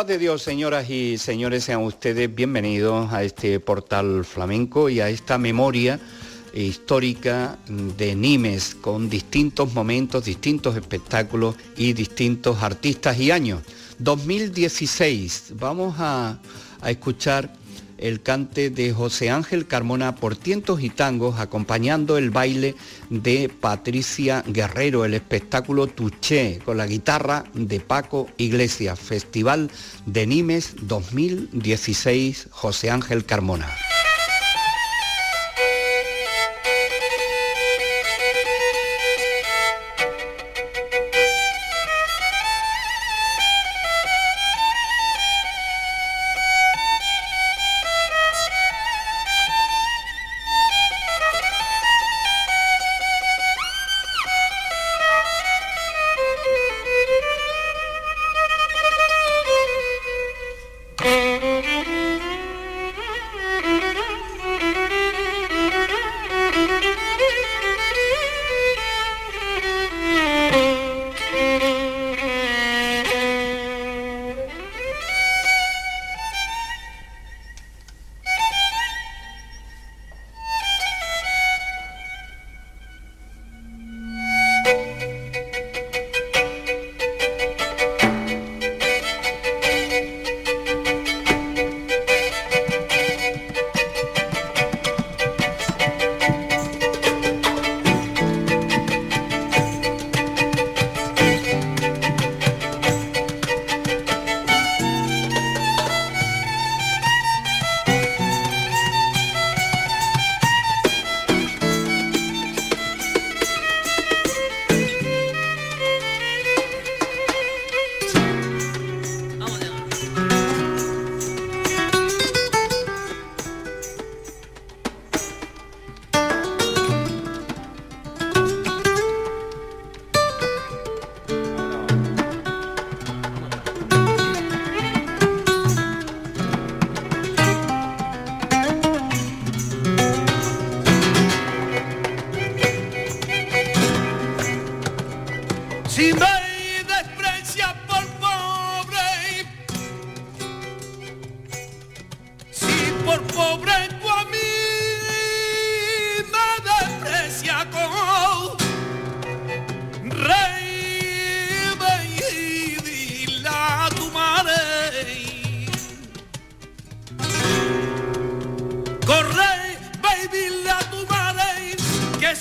Paz de Dios, señoras y señores, sean ustedes bienvenidos a este portal flamenco y a esta memoria histórica de Nimes con distintos momentos, distintos espectáculos y distintos artistas y años. 2016, vamos a, a escuchar el cante de José Ángel Carmona por tientos y tangos, acompañando el baile de Patricia Guerrero, el espectáculo Tuché, con la guitarra de Paco Iglesias, Festival de Nimes 2016, José Ángel Carmona.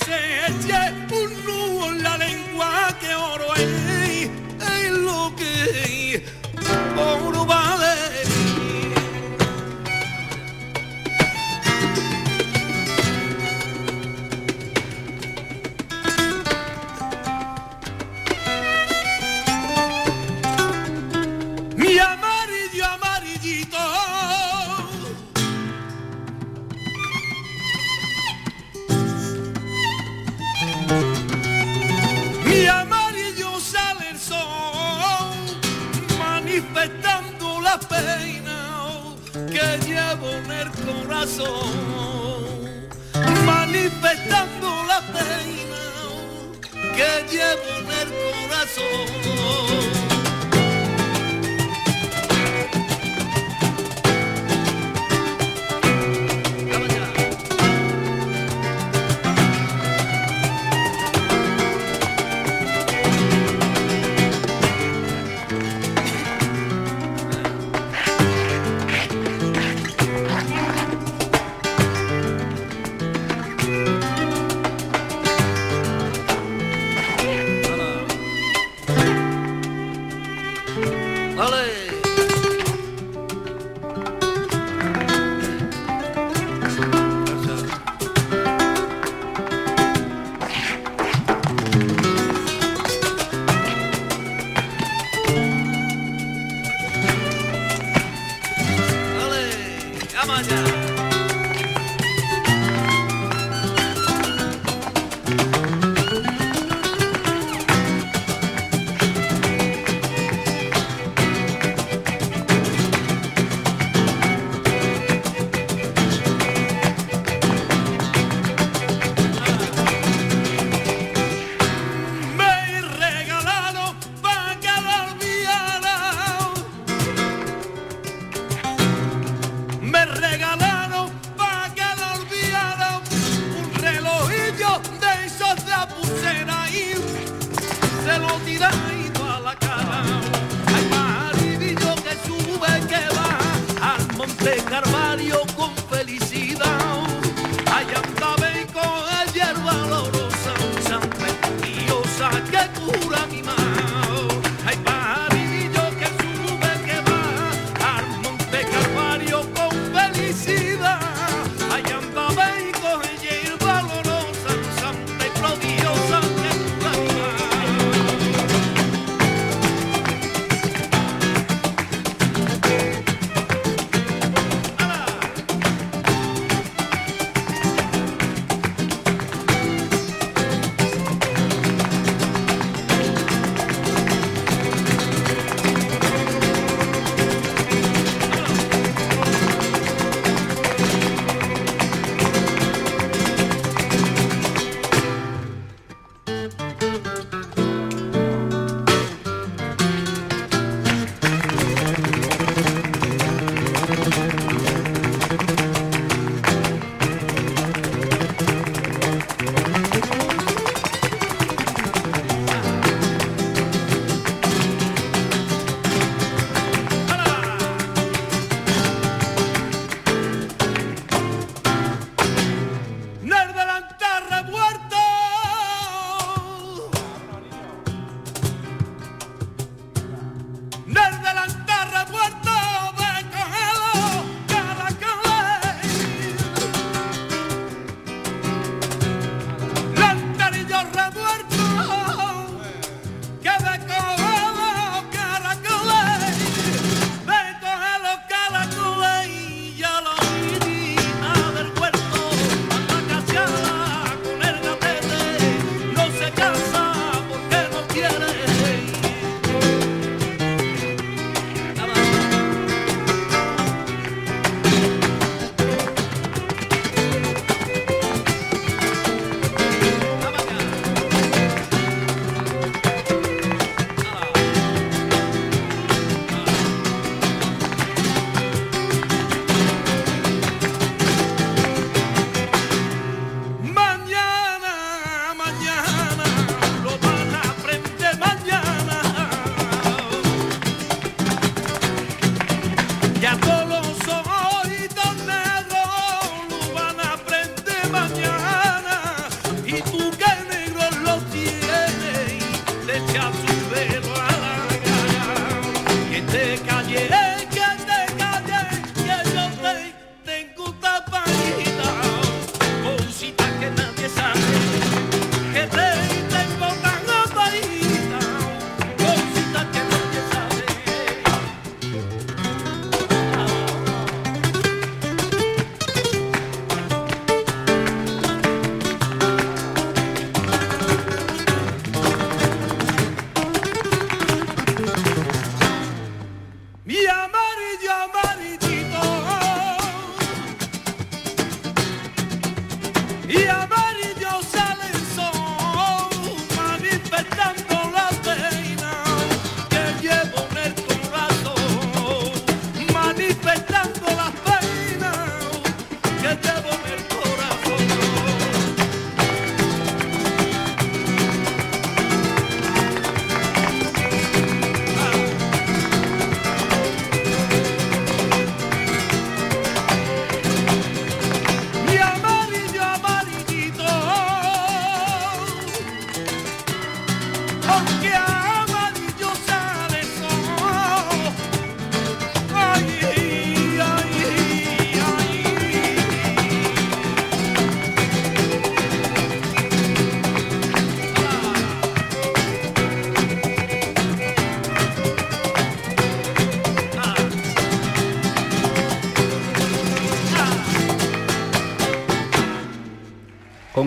se eche un nudo en la lengua que oro es. manifestando la pena que llevo en el corazón. come on down.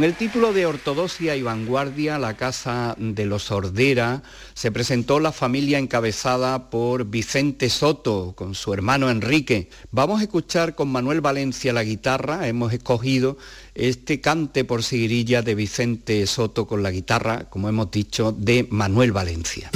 Con el título de Ortodoxia y Vanguardia, la Casa de los Ordera, se presentó la familia encabezada por Vicente Soto, con su hermano Enrique. Vamos a escuchar con Manuel Valencia la guitarra, hemos escogido este cante por seguirilla de Vicente Soto con la guitarra, como hemos dicho, de Manuel Valencia.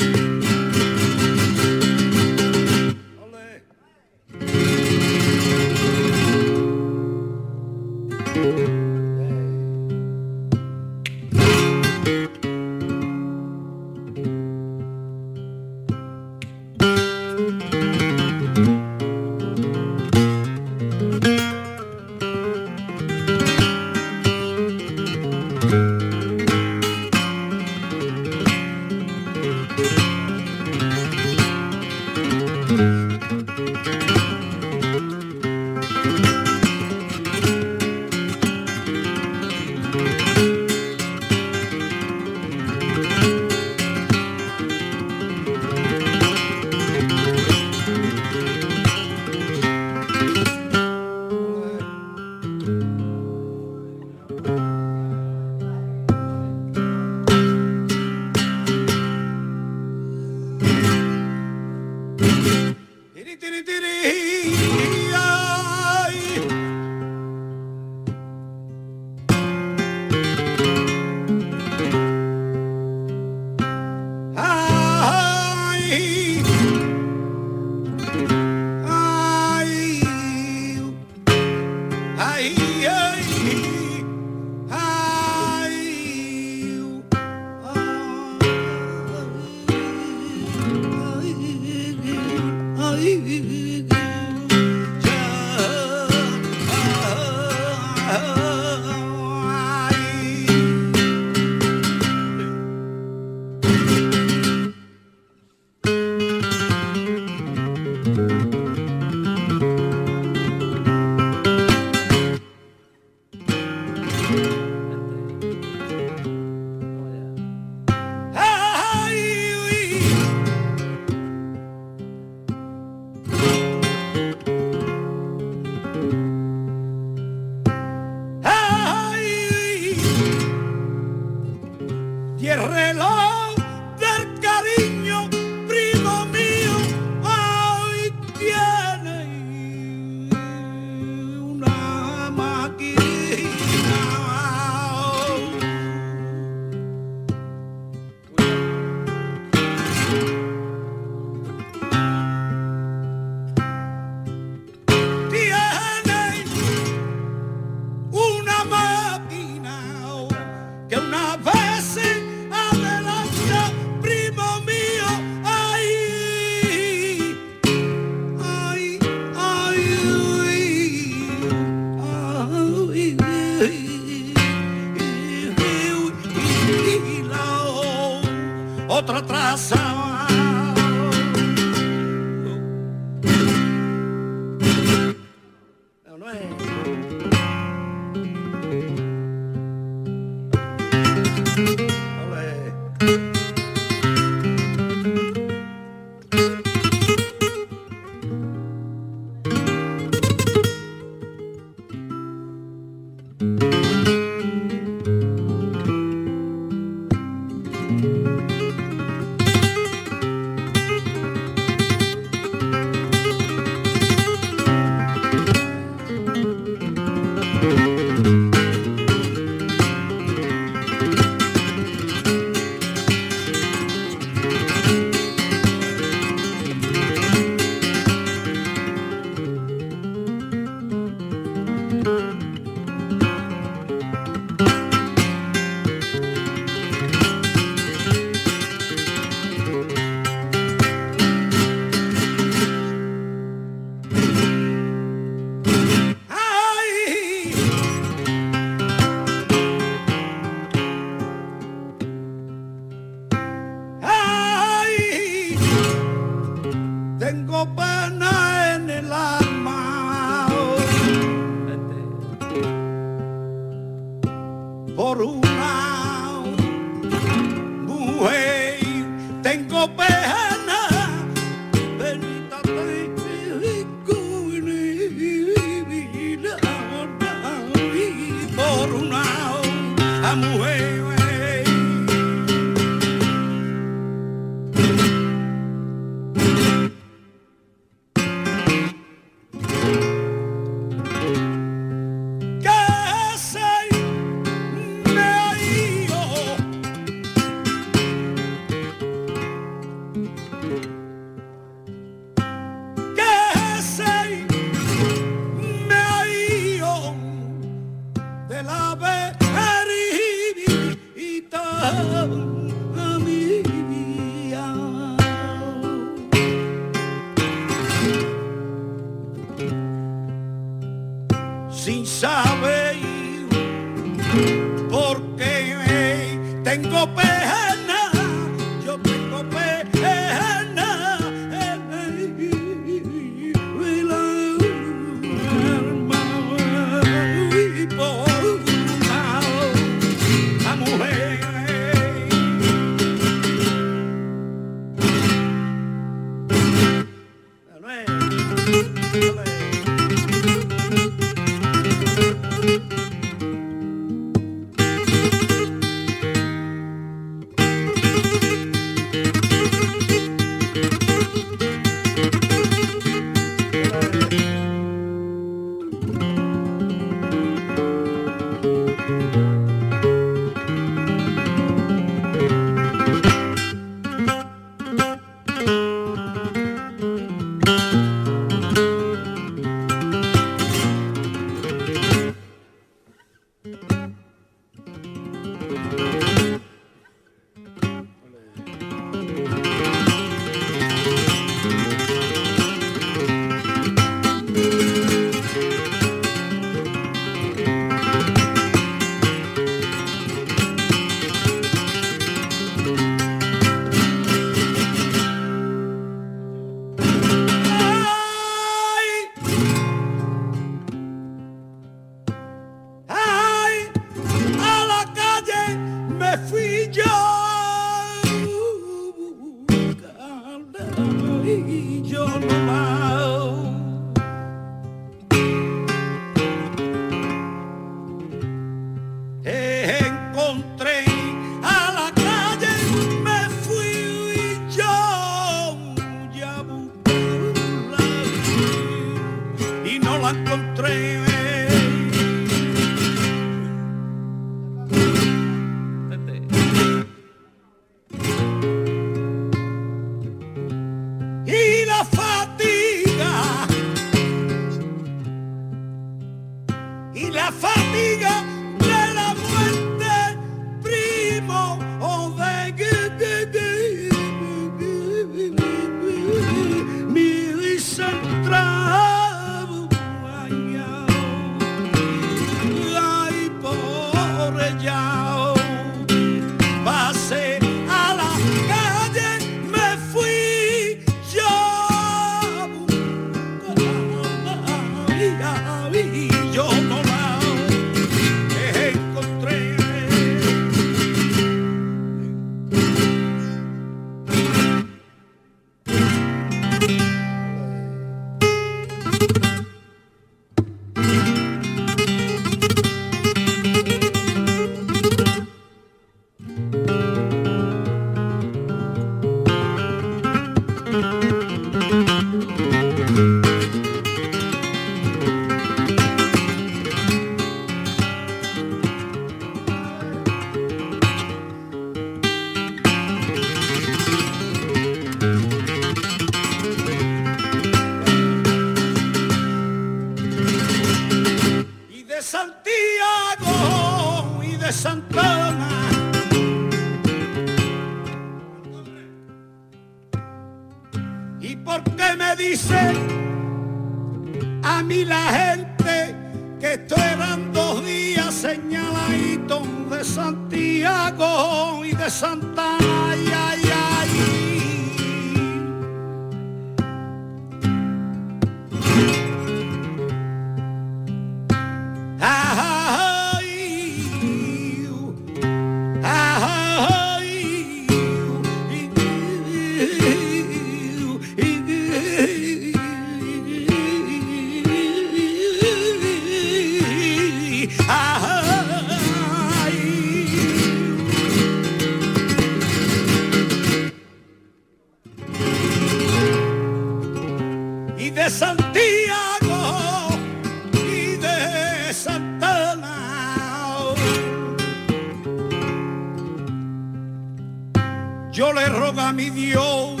le roga a mi Dios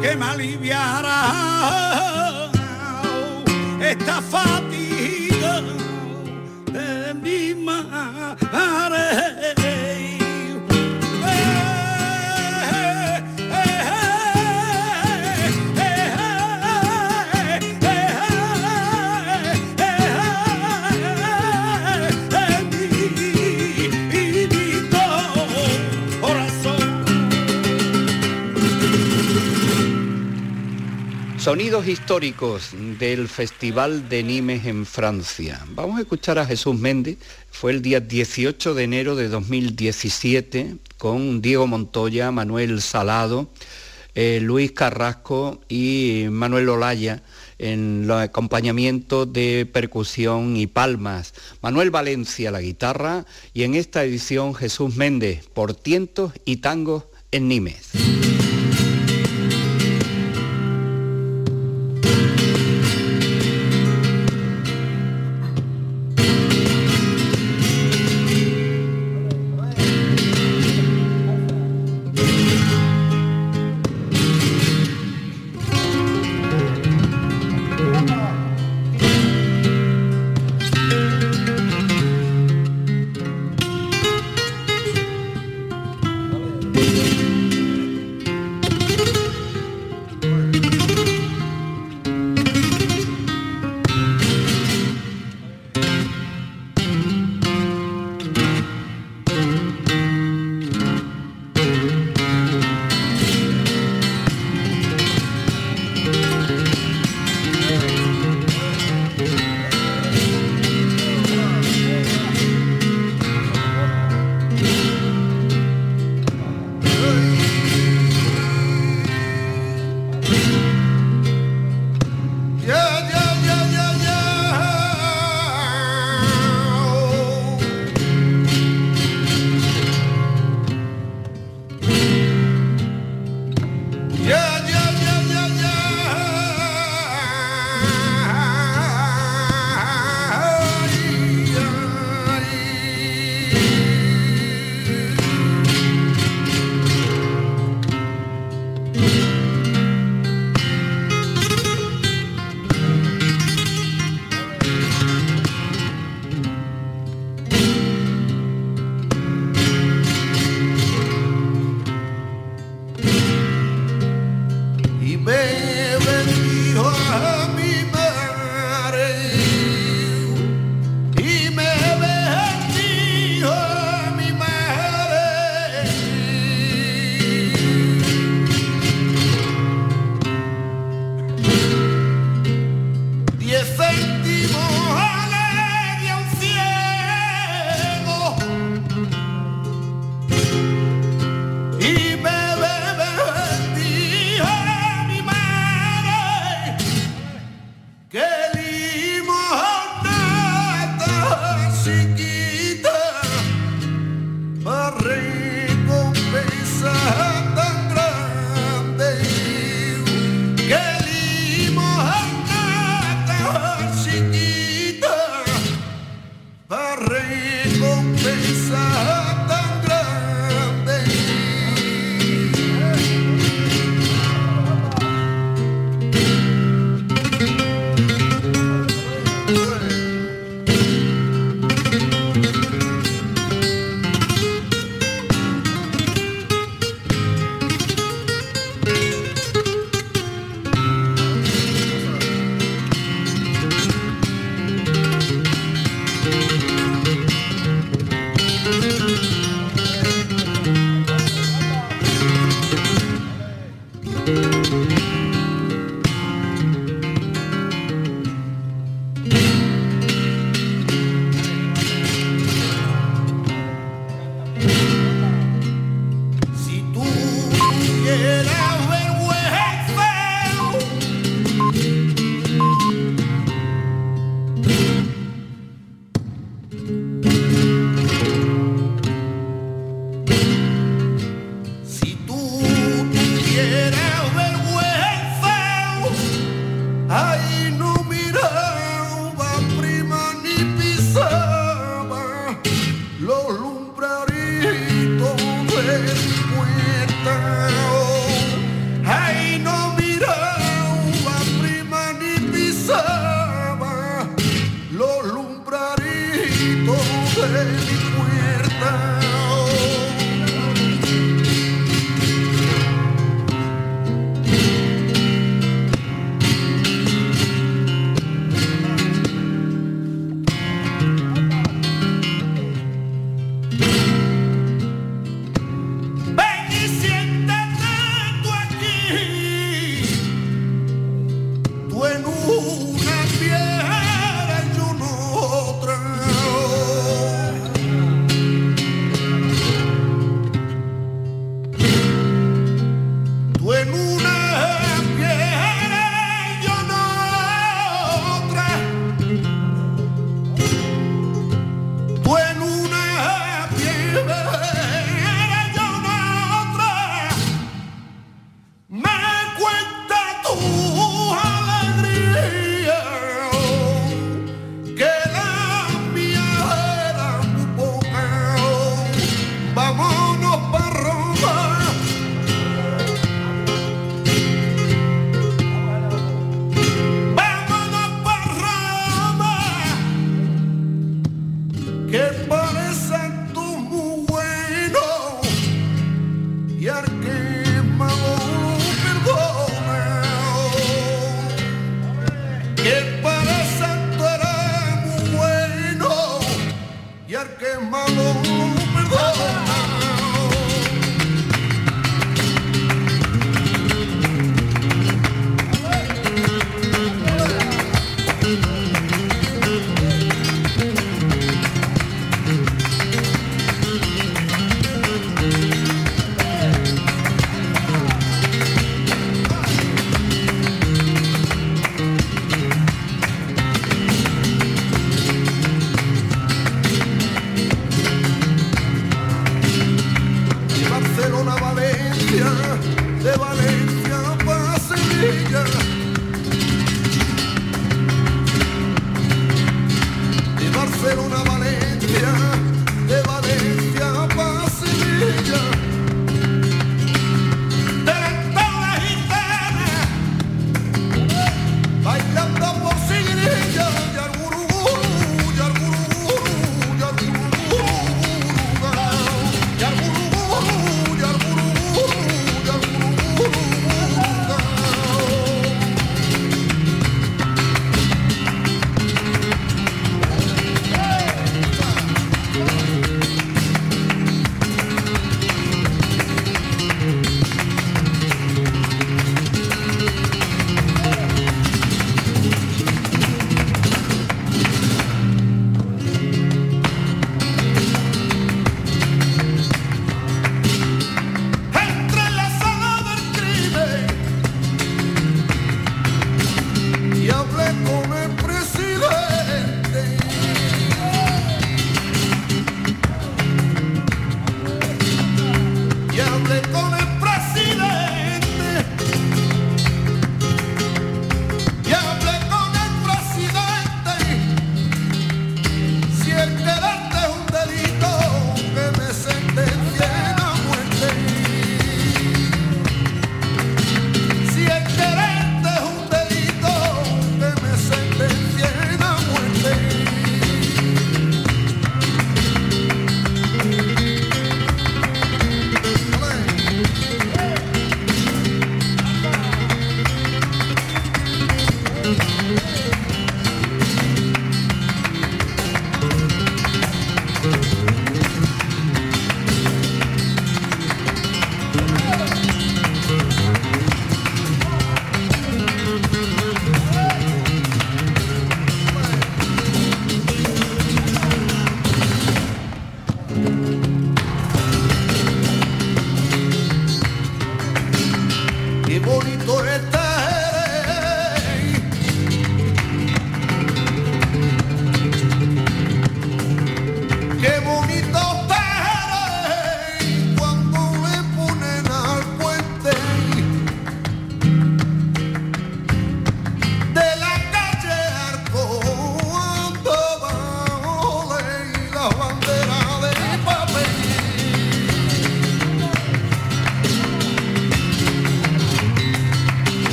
que me aliviará esta fatiga de mi madre. Sonidos históricos del Festival de Nimes en Francia. Vamos a escuchar a Jesús Méndez. Fue el día 18 de enero de 2017 con Diego Montoya, Manuel Salado, eh, Luis Carrasco y Manuel Olaya en el acompañamiento de percusión y palmas. Manuel Valencia la guitarra y en esta edición Jesús Méndez por tientos y tangos en Nimes.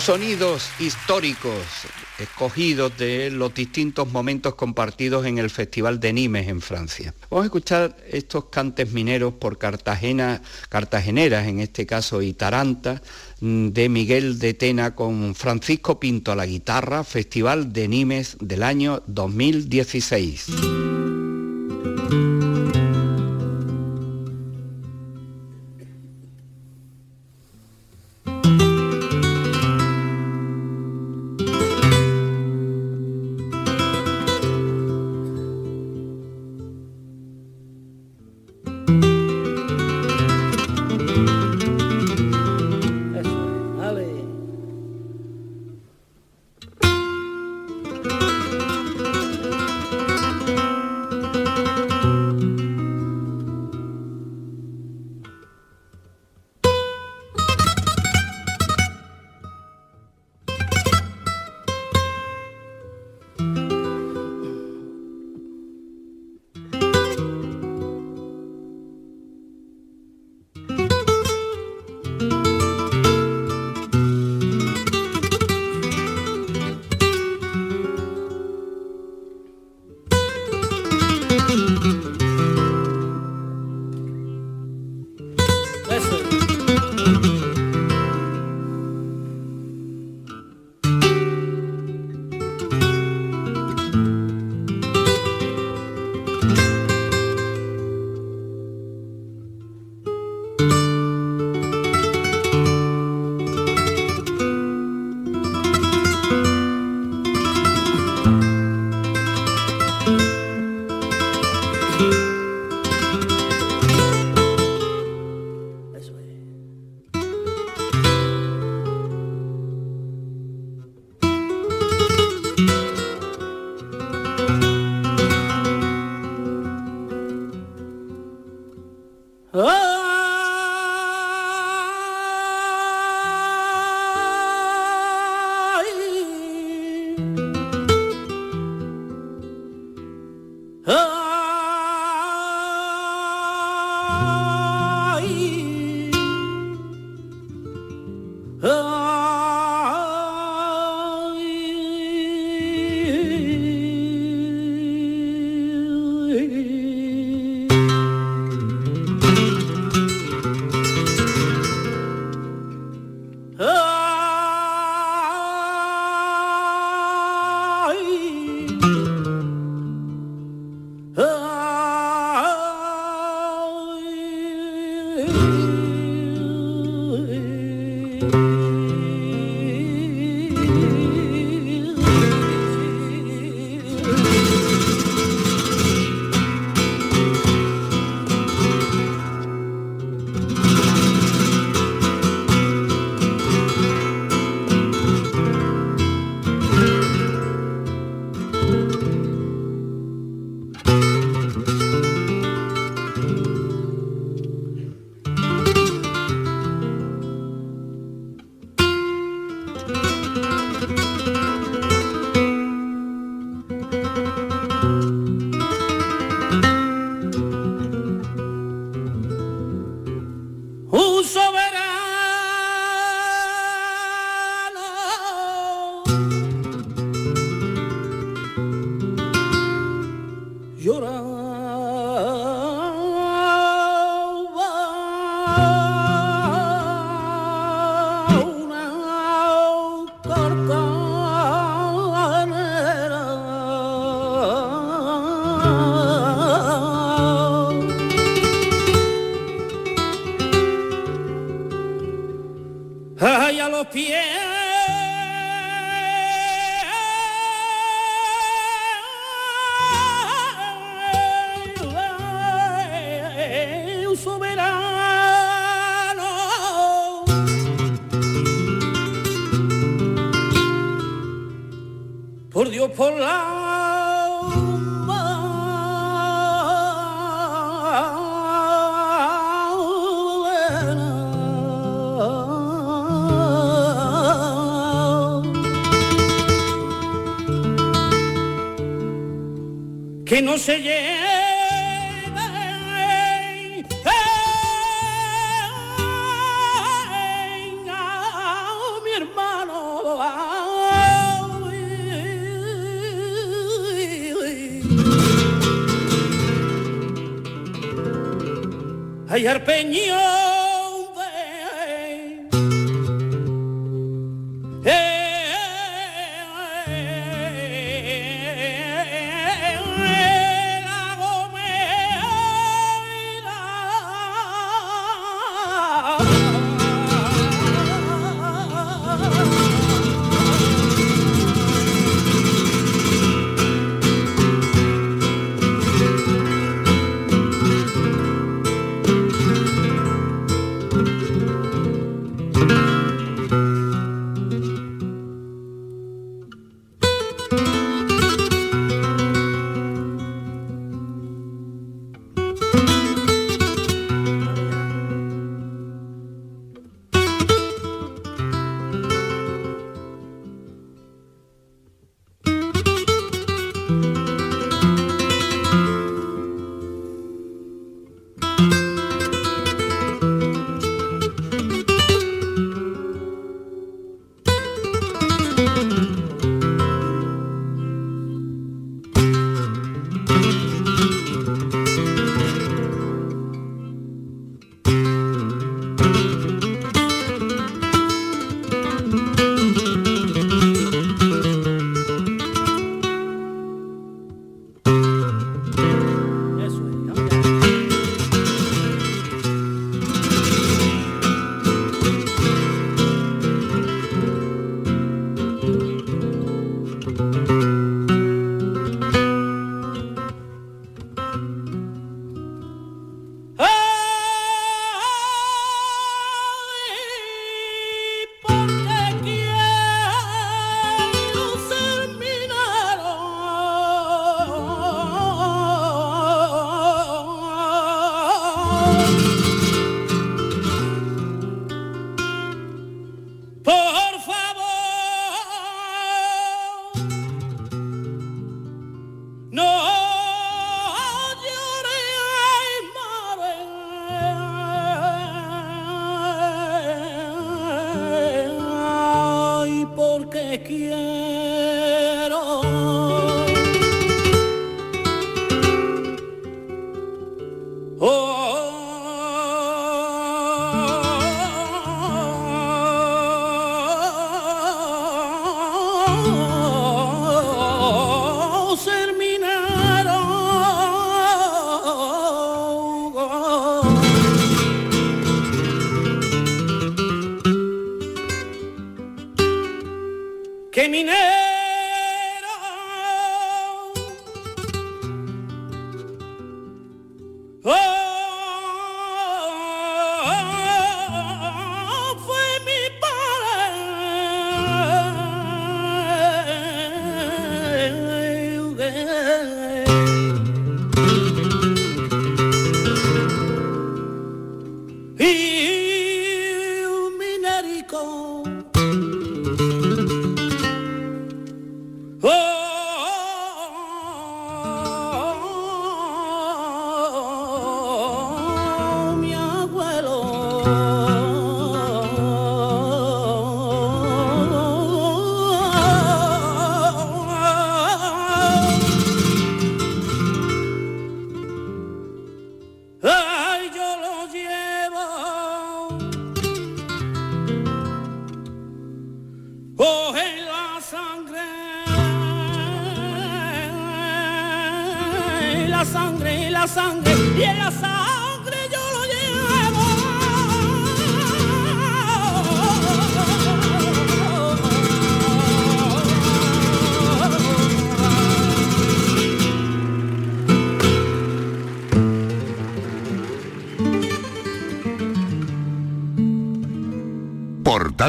Sonidos históricos escogidos de los distintos momentos compartidos en el Festival de Nimes en Francia. Vamos a escuchar estos cantes mineros por Cartagena, cartageneras en este caso y Taranta, mm, de Miguel de Tena con Francisco Pinto a la guitarra, Festival de Nimes del año 2016. Ay peñón.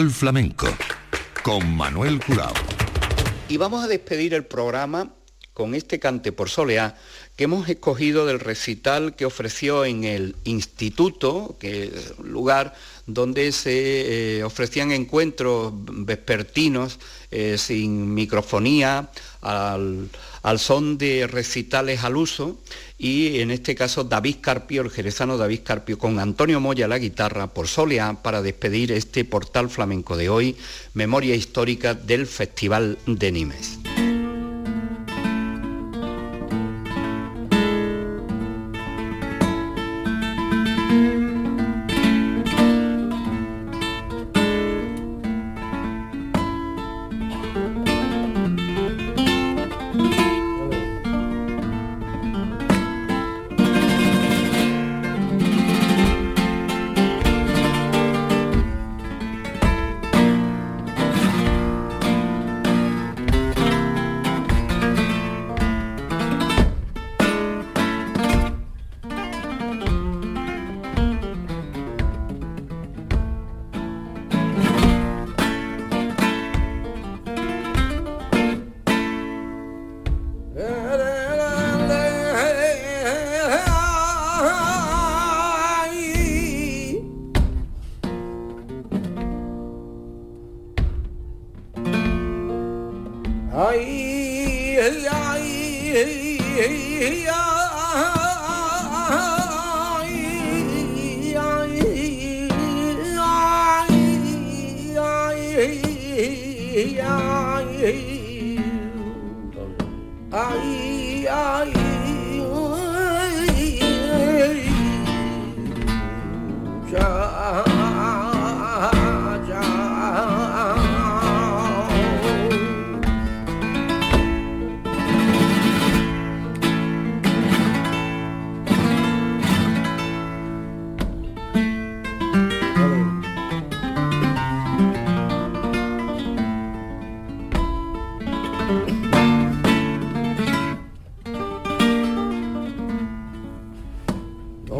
Flamenco con Manuel Curao. Y vamos a despedir el programa con este cante por soleá que hemos escogido del recital que ofreció en el instituto, que es un lugar donde se eh, ofrecían encuentros vespertinos eh, sin microfonía, al, al son de recitales al uso y en este caso David Carpio, el jerezano David Carpio, con Antonio Moya la guitarra por Soleá para despedir este portal flamenco de hoy, memoria histórica del Festival de Nimes.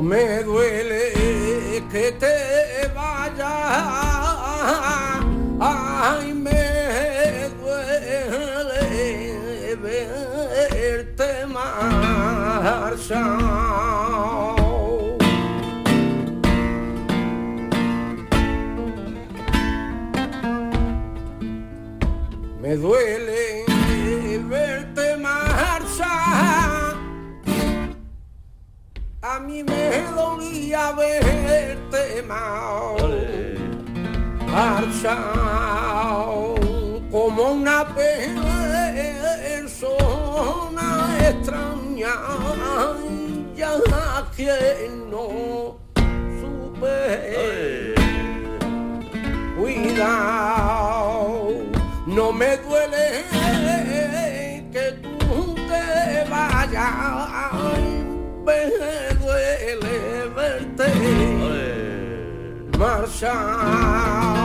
me duele que te vayas, ay, me duele verte marchar. Me duele. quería verte mal, marchado como una persona extraña, ya que no supe. Cuidado, no me duele que tú te vayas me duele verte marchar.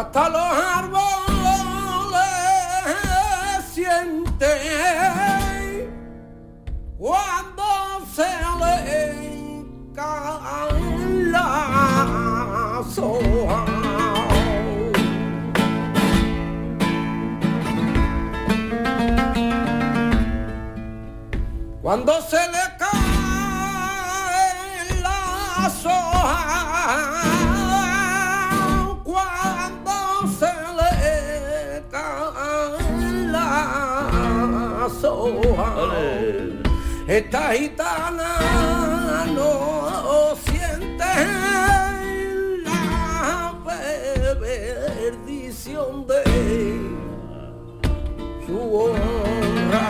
hasta los árboles sienten cuando se le caen. Cuando se le Esta gitana no siente la perdición de su honra.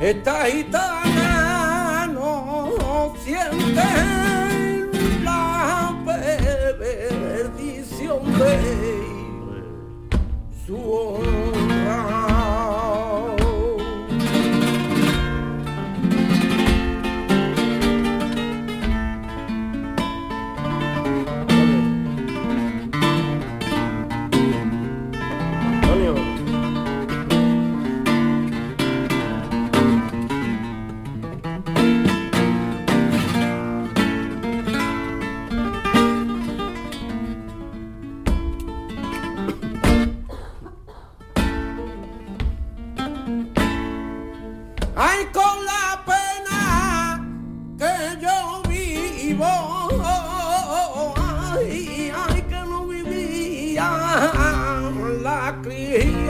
Esta gitana no siente la perdición de su honra. Acre.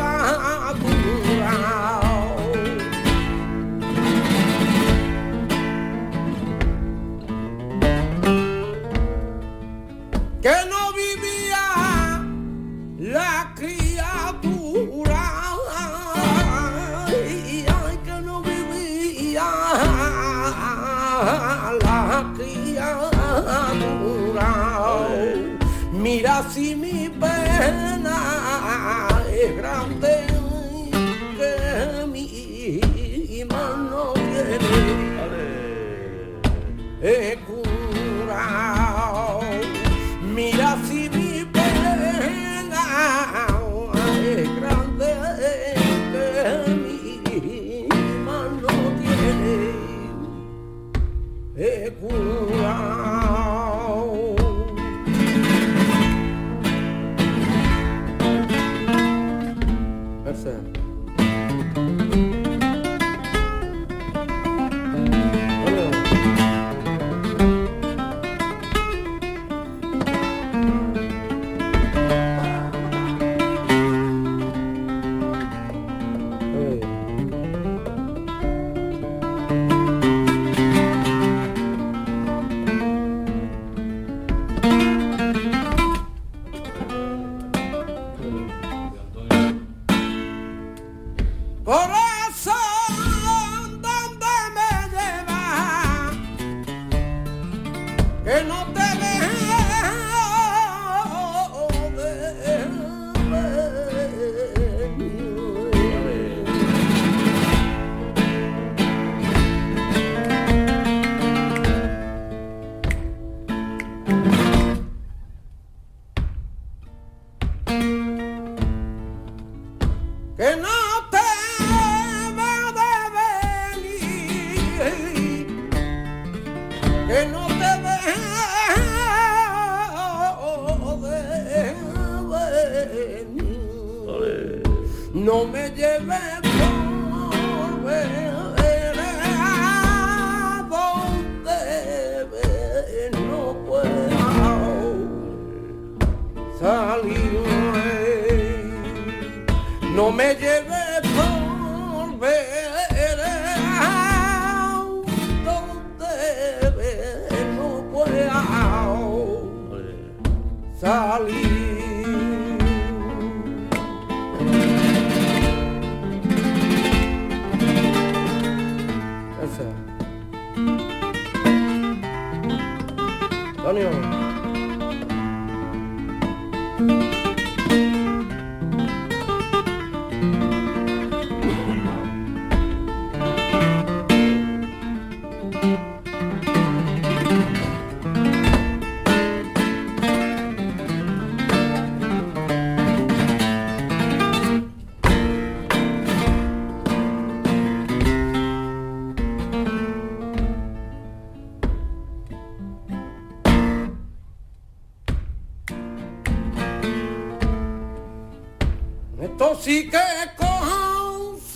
Sí que consagrante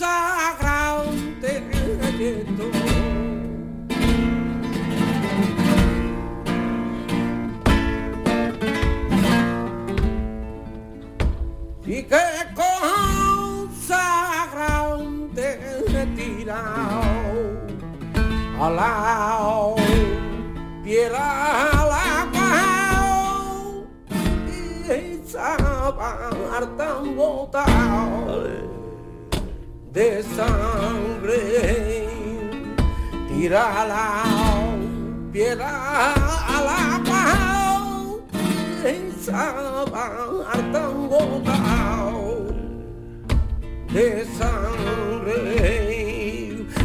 y que consagrante tirado a la piedra tan botado de sangre, tira la piedra a la paz, tan botado de sangre.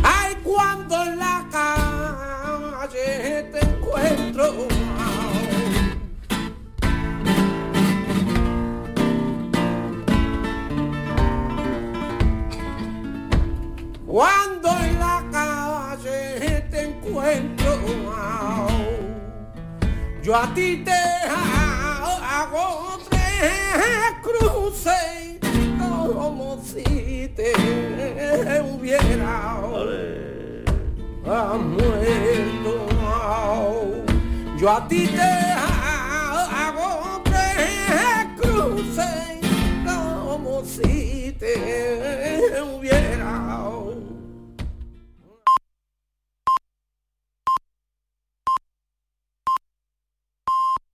Ay, cuando en la calle te encuentro Cuando en la calle te encuentro, yo a ti te hago tres cruces como si te hubiera muerto. Yo a ti te hago tres cruces como si te hubiera